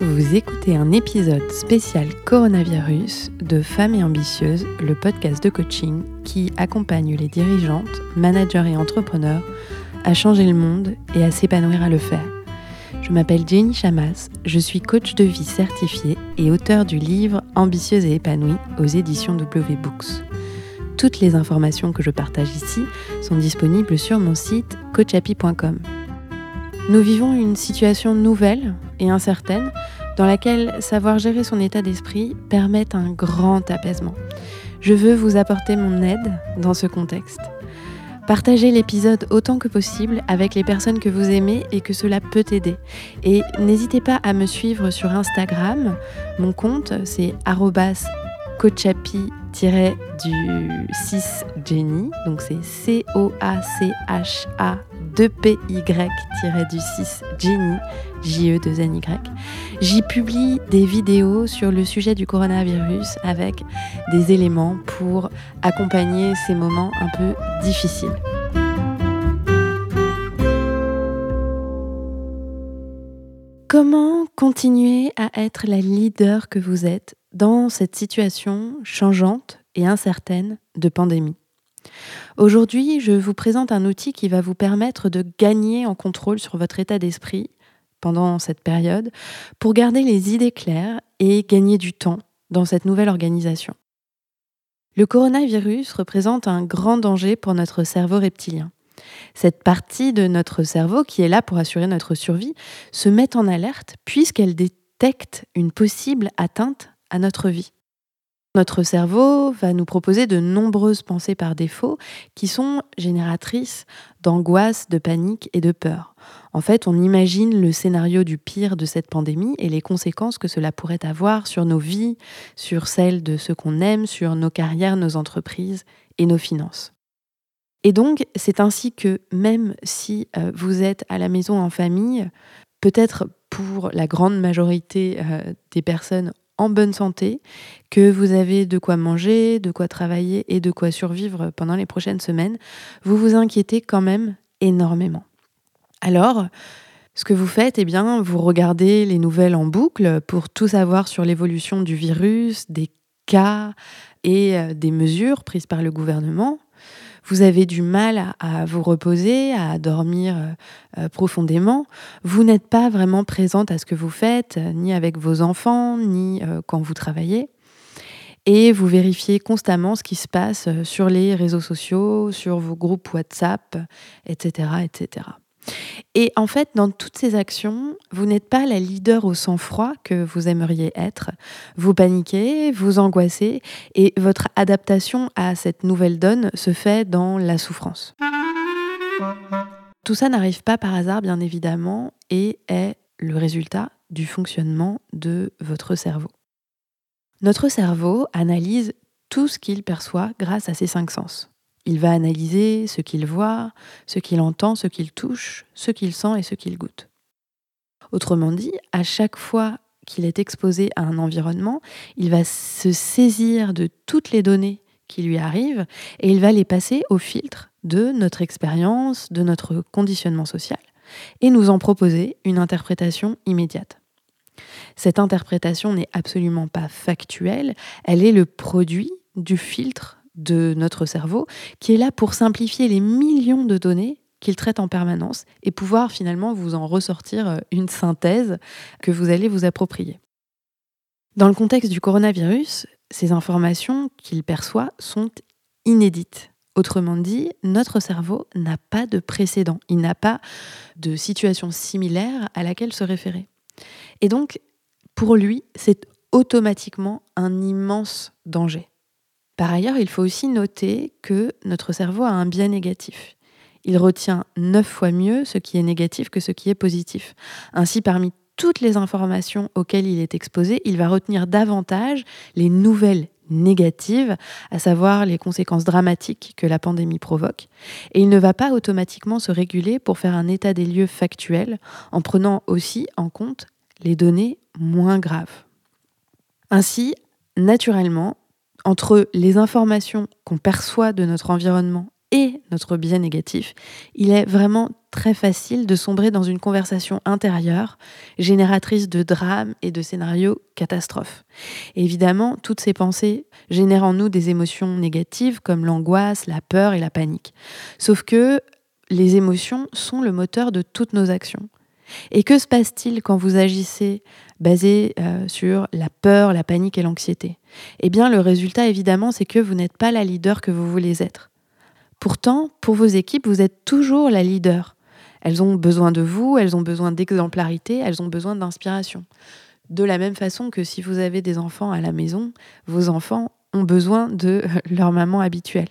Vous écoutez un épisode spécial coronavirus de Femmes et Ambitieuses, le podcast de coaching qui accompagne les dirigeantes, managers et entrepreneurs à changer le monde et à s'épanouir à le faire. Je m'appelle Jenny Chamas, je suis coach de vie certifiée et auteur du livre Ambitieuse et épanouie aux éditions W Books. Toutes les informations que je partage ici sont disponibles sur mon site coachapi.com. Nous vivons une situation nouvelle et incertaine dans laquelle savoir gérer son état d'esprit permet un grand apaisement. Je veux vous apporter mon aide dans ce contexte. Partagez l'épisode autant que possible avec les personnes que vous aimez et que cela peut aider. Et n'hésitez pas à me suivre sur Instagram. Mon compte, c'est coachapi du 6 Jenny. Donc c'est C-O-A-C-H-A 2PY du 6 Jenny, J-E-2-N-Y. J'y publie des vidéos sur le sujet du coronavirus avec des éléments pour accompagner ces moments un peu difficiles. Comment continuer à être la leader que vous êtes dans cette situation changeante et incertaine de pandémie? Aujourd'hui, je vous présente un outil qui va vous permettre de gagner en contrôle sur votre état d'esprit pendant cette période pour garder les idées claires et gagner du temps dans cette nouvelle organisation. Le coronavirus représente un grand danger pour notre cerveau reptilien. Cette partie de notre cerveau qui est là pour assurer notre survie se met en alerte puisqu'elle détecte une possible atteinte à notre vie. Notre cerveau va nous proposer de nombreuses pensées par défaut qui sont génératrices d'angoisse, de panique et de peur. En fait, on imagine le scénario du pire de cette pandémie et les conséquences que cela pourrait avoir sur nos vies, sur celles de ceux qu'on aime, sur nos carrières, nos entreprises et nos finances. Et donc, c'est ainsi que même si euh, vous êtes à la maison en famille, peut-être pour la grande majorité euh, des personnes en bonne santé, que vous avez de quoi manger, de quoi travailler et de quoi survivre pendant les prochaines semaines, vous vous inquiétez quand même énormément. Alors, ce que vous faites, eh bien, vous regardez les nouvelles en boucle pour tout savoir sur l'évolution du virus, des cas et euh, des mesures prises par le gouvernement vous avez du mal à, vous reposer, à dormir euh, euh, profondément, vous n'êtes pas vraiment présente à ce que vous faites, euh, ni avec vos enfants, ni quand vous travaillez. Et vous vérifiez constamment ce qui se passe sur les réseaux sociaux, sur vos groupes WhatsApp, etc. etc. Et en fait, dans toutes ces actions, vous n'êtes pas la leader au sang-froid que vous aimeriez être. Vous paniquez, vous angoissez, et votre adaptation à cette nouvelle donne se fait dans la souffrance. Tout ça n'arrive pas par hasard, bien évidemment, et est le résultat du fonctionnement de votre cerveau. Notre cerveau analyse tout ce qu'il perçoit grâce à ses cinq sens. Il va analyser ce qu'il voit, ce qu'il entend, ce qu'il touche, ce qu'il sent et ce qu'il goûte. Autrement dit, à chaque fois qu'il est exposé à un environnement, il va se saisir de toutes les données qui lui arrivent et il va les passer au filtre de notre expérience, de notre conditionnement social et nous en proposer une interprétation immédiate. Cette interprétation n'est absolument pas factuelle, elle est le produit du filtre de notre cerveau qui est là pour simplifier les millions de données qu'il traite en permanence et pouvoir finalement vous en ressortir euh, une synthèse que vous allez vous approprier. Dans le contexte du coronavirus, ces informations qu'il perçoit sont inédites. Autrement dit, notre cerveau n'a pas de précédent, il n'a pas de situation similaire à laquelle se référer. Et donc, pour lui, c'est automatiquement un immense danger. Par ailleurs, il faut aussi noter que notre cerveau a un biais négatif. Il retient neuf fois mieux ce qui est négatif que ce qui est positif. Ainsi, parmi toutes les informations auxquelles il est exposé, il va retenir davantage les nouvelles négatives, à savoir les conséquences dramatiques que la pandémie provoque, et il ne va pas automatiquement se réguler pour faire un état des lieux factuel en prenant aussi en compte les données moins graves. Ainsi, naturellement, entre les informations qu'on perçoit de notre environnement et notre biais négatif, il est vraiment très facile de sombrer dans une conversation intérieure, génératrice de drames et de scénarios catastrophes. évidemment, toutes ces pensées génèrent en nous des émotions négatives comme l'angoisse, la peur et la panique. Sauf que les émotions sont le moteur de toutes nos actions. Et que se passe-t-il quand vous agissez basé euh, sur la peur, la panique et l'anxiété? Eh bien, le résultat, évidemment, c'est que vous n'êtes pas la leader que vous voulez être. Pourtant, pour vos équipes, vous êtes toujours la leader. Elles ont besoin de vous, elles ont besoin d'exemplarité, elles ont besoin d'inspiration. De la même façon que si vous avez des enfants à la maison, vos enfants ont besoin de leur maman habituelle.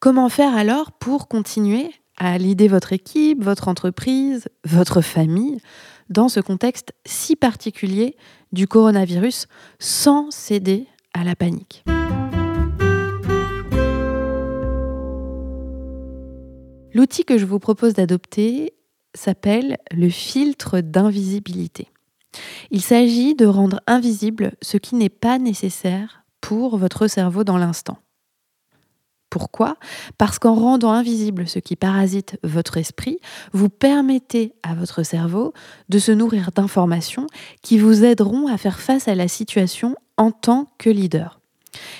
Comment faire alors pour continuer à leader votre équipe, votre entreprise, votre famille dans ce contexte si particulier du coronavirus sans céder à la panique L'outil que je vous propose d'adopter s'appelle le filtre d'invisibilité. Il s'agit de rendre invisible ce qui n'est pas nécessaire pour votre cerveau dans l'instant. Pourquoi? Parce qu'en rendant invisible ce qui parasite votre esprit, vous permettez à votre cerveau de se nourrir d'informations qui vous aideront à faire face à la situation en tant que leader.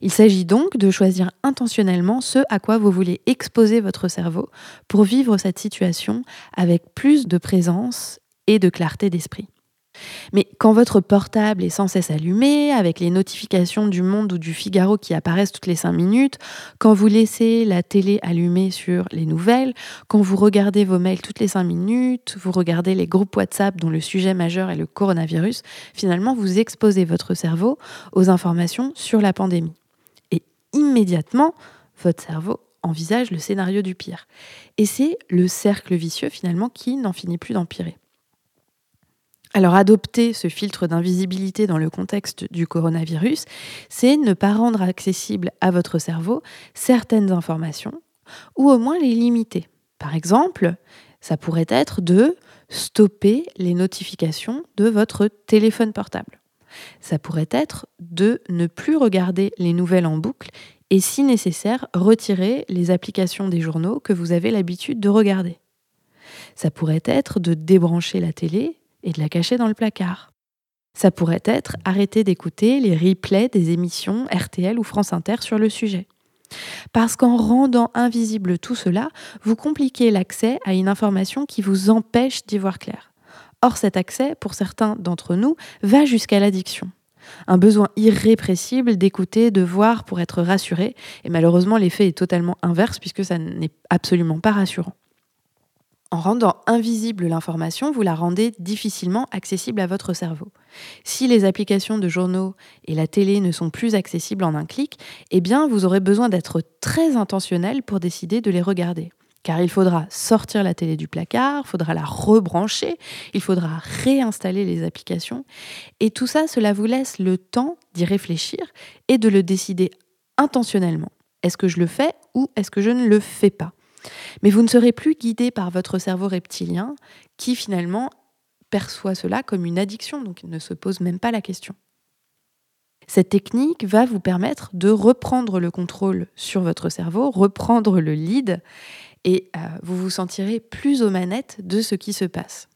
Il s'agit donc de choisir intentionnellement ce à quoi vous voulez exposer votre cerveau pour vivre cette situation avec plus de présence et de clarté d'esprit. Mais quand votre portable est sans cesse allumé, avec les notifications du Monde ou du Figaro qui apparaissent toutes les cinq minutes, quand vous laissez la télé allumée sur les nouvelles, quand vous regardez vos mails toutes les cinq minutes, vous regardez les groupes WhatsApp dont le sujet majeur est le coronavirus, finalement vous exposez votre cerveau aux informations sur la pandémie. Et immédiatement, votre cerveau envisage le scénario du pire. Et c'est le cercle vicieux finalement qui n'en finit plus d'empirer. Alors adopter ce filtre d'invisibilité dans le contexte du coronavirus, c'est ne pas rendre accessible à votre cerveau certaines informations ou au moins les limiter. Par exemple, ça pourrait être de stopper les notifications de votre téléphone portable. Ça pourrait être de ne plus regarder les nouvelles en boucle et si nécessaire, retirer les applications des journaux que vous avez l'habitude de regarder. Ça pourrait être de débrancher la télé et de la cacher dans le placard. Ça pourrait être arrêter d'écouter les replays des émissions RTL ou France Inter sur le sujet. Parce qu'en rendant invisible tout cela, vous compliquez l'accès à une information qui vous empêche d'y voir clair. Or, cet accès, pour certains d'entre nous, va jusqu'à l'addiction. Un besoin irrépressible d'écouter, de voir pour être rassuré, et malheureusement l'effet est totalement inverse puisque ça n'est absolument pas rassurant. En rendant invisible l'information, vous la rendez difficilement accessible à votre cerveau. Si les applications de journaux et la télé ne sont plus accessibles en un clic, eh bien vous aurez besoin d'être très intentionnel pour décider de les regarder. Car il faudra sortir la télé du placard, faudra la rebrancher, il faudra réinstaller les applications. Et tout ça, cela vous laisse le temps d'y réfléchir et de le décider intentionnellement. Est-ce que je le fais ou est-ce que je ne le fais pas? Mais vous ne serez plus guidé par votre cerveau reptilien qui finalement perçoit cela comme une addiction, donc ne se pose même pas la question. Cette technique va vous permettre de reprendre le contrôle sur votre cerveau, reprendre le lead, et euh, vous vous sentirez plus aux manettes de ce qui se passe.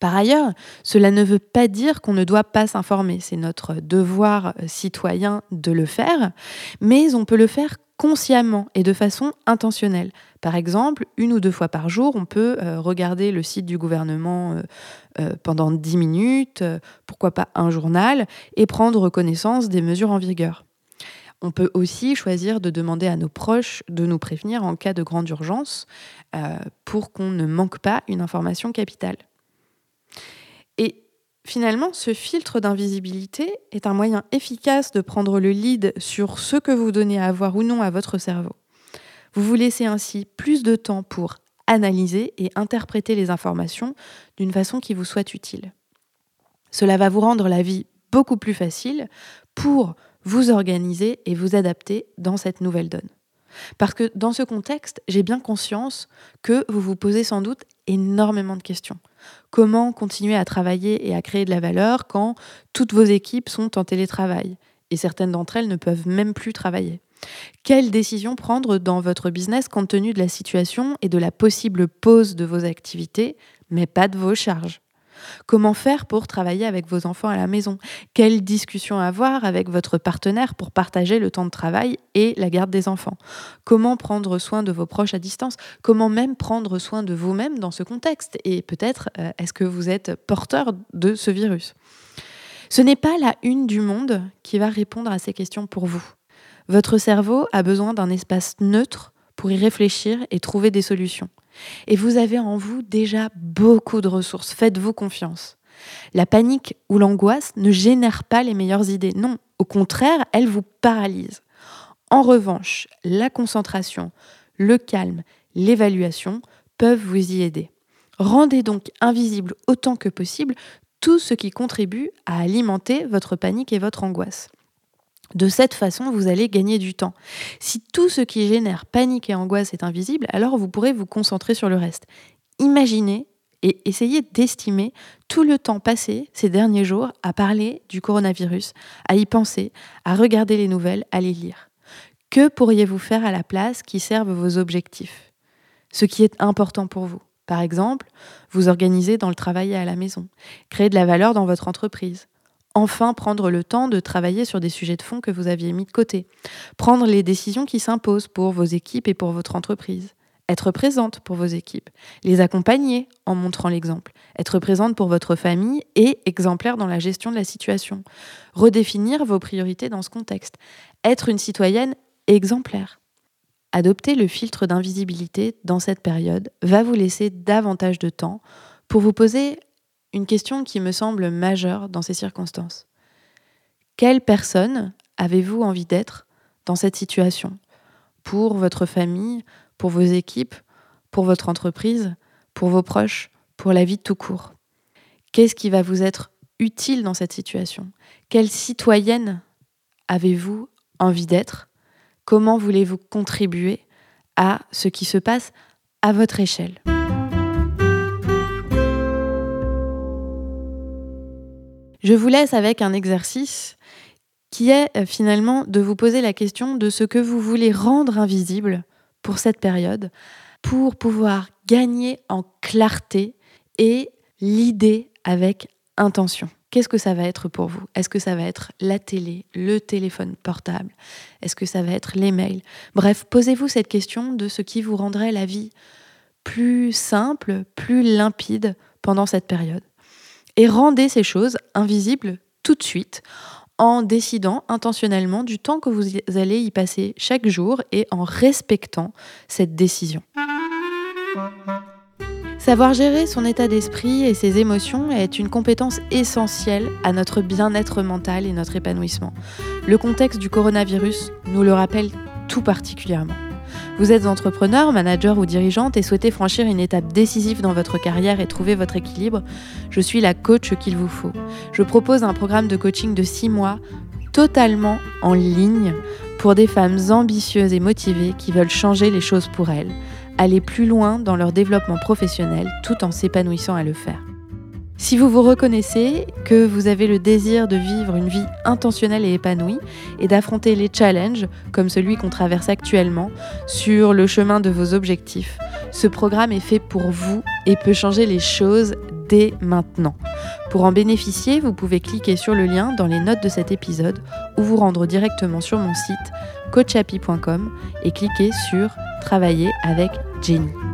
Par ailleurs, cela ne veut pas dire qu'on ne doit pas s'informer, c'est notre devoir euh, citoyen de le faire, mais on peut le faire consciemment et de façon intentionnelle. Par exemple, une ou deux fois par jour, on peut euh, regarder le site du gouvernement euh, euh, pendant dix minutes, pourquoi pas un journal, et prendre connaissance des mesures en vigueur. On peut aussi choisir de demander à nos proches de nous prévenir en cas de grande urgence pour qu'on ne manque pas une information capitale. Finalement, ce filtre d'invisibilité est un moyen efficace de prendre le lead sur ce que vous donnez à voir ou non à votre cerveau. Vous vous laissez ainsi plus de temps pour analyser et interpréter les informations d'une façon qui vous soit utile. Cela va vous rendre la vie beaucoup plus facile pour vous organiser et vous adapter dans cette nouvelle donne. Parce que dans ce contexte, j'ai bien conscience que vous vous posez sans doute énormément de questions. Comment continuer à travailler et à créer de la valeur quand toutes vos équipes sont en télétravail et certaines d'entre elles ne peuvent même plus travailler? Quelles décisions prendre dans votre business compte tenu de la situation et de la possible pause de vos activités, mais pas de vos charges? Comment faire pour travailler avec vos enfants à la maison? Quelles discussions avoir avec votre partenaire pour partager le temps de travail et la garde des enfants? Comment prendre soin de vos proches à distance? Comment même prendre soin de vous-même dans ce contexte? Et peut-être, euh, est-ce que vous êtes porteur de ce virus? Ce n'est pas la une du monde qui va répondre à ces questions pour vous. Votre cerveau a besoin d'un espace neutre pour y réfléchir et trouver des solutions. Et vous avez en vous déjà beaucoup de ressources. Faites-vous confiance. La panique ou l'angoisse ne génèrent pas les meilleures idées. Non, au contraire, elles vous paralysent. En revanche, la concentration, le calme, l'évaluation peuvent vous y aider. Rendez donc invisible autant que possible tout ce qui contribue à alimenter votre panique et votre angoisse. De cette façon, vous allez gagner du temps. Si tout ce qui génère panique et angoisse est invisible, alors vous pourrez vous concentrer sur le reste. Imaginez et essayez d'estimer tout le temps passé ces derniers jours à parler du coronavirus, à y penser, à regarder les nouvelles, à les lire. Que pourriez-vous faire à la place qui serve vos objectifs? Ce qui est important pour vous. Par exemple, vous organiser dans le travail et à la maison, créer de la valeur dans votre entreprise, enfin prendre le temps de travailler sur des sujets de fond que vous aviez mis de côté, prendre les décisions qui s'imposent pour vos équipes et pour votre entreprise, être présente pour vos équipes, les accompagner en montrant l'exemple, être présente pour votre famille et exemplaire dans la gestion de la situation, redéfinir vos priorités dans ce contexte, être une citoyenne exemplaire. Adopter le filtre d'invisibilité dans cette période va vous laisser davantage de temps pour vous poser une question qui me semble majeure dans ces circonstances. Quelle personne avez-vous envie d'être dans cette situation? Pour votre famille, pour vos équipes, pour votre entreprise, pour vos proches, pour la vie de tout court? Qu'est-ce qui va vous être utile dans cette situation? Quelle citoyenne avez-vous envie d'être? Comment voulez-vous contribuer à ce qui se passe à votre échelle? Je vous laisse avec un exercice qui est euh, finalement de vous poser la question de ce que vous voulez rendre invisible pour cette période, pour pouvoir gagner en clarté et l'idée avec intention. Qu'est-ce que ça va être pour vous? Est-ce que ça va être la télé, le téléphone portable? Est-ce que ça va être les mails? Bref, posez-vous cette question de ce qui vous rendrait la vie plus simple, plus limpide pendant cette période et rendez ces choses invisibles tout de suite en décidant intentionnellement du temps que vous allez y passer chaque jour et en respectant cette décision. Savoir gérer son état d'esprit et ses émotions est une compétence essentielle à notre bien-être mental et notre épanouissement. Le contexte du coronavirus nous le rappelle tout particulièrement. Vous êtes entrepreneur, manager ou dirigeante et souhaitez franchir une étape décisive dans votre carrière et trouver votre équilibre, je suis la coach qu'il vous faut. Je propose un programme de coaching de 6 mois totalement en ligne pour des femmes ambitieuses et motivées qui veulent changer les choses pour elles, aller plus loin dans leur développement professionnel tout en s'épanouissant à le faire. Si vous vous reconnaissez, que vous avez le désir de vivre une vie intentionnelle et épanouie et d'affronter les challenges comme celui qu'on traverse actuellement sur le chemin de vos objectifs, ce programme est fait pour vous et peut changer les choses dès maintenant. Pour en bénéficier, vous pouvez cliquer sur le lien dans les notes de cet épisode ou vous rendre directement sur mon site coachapi.com et cliquer sur Travailler avec Jenny.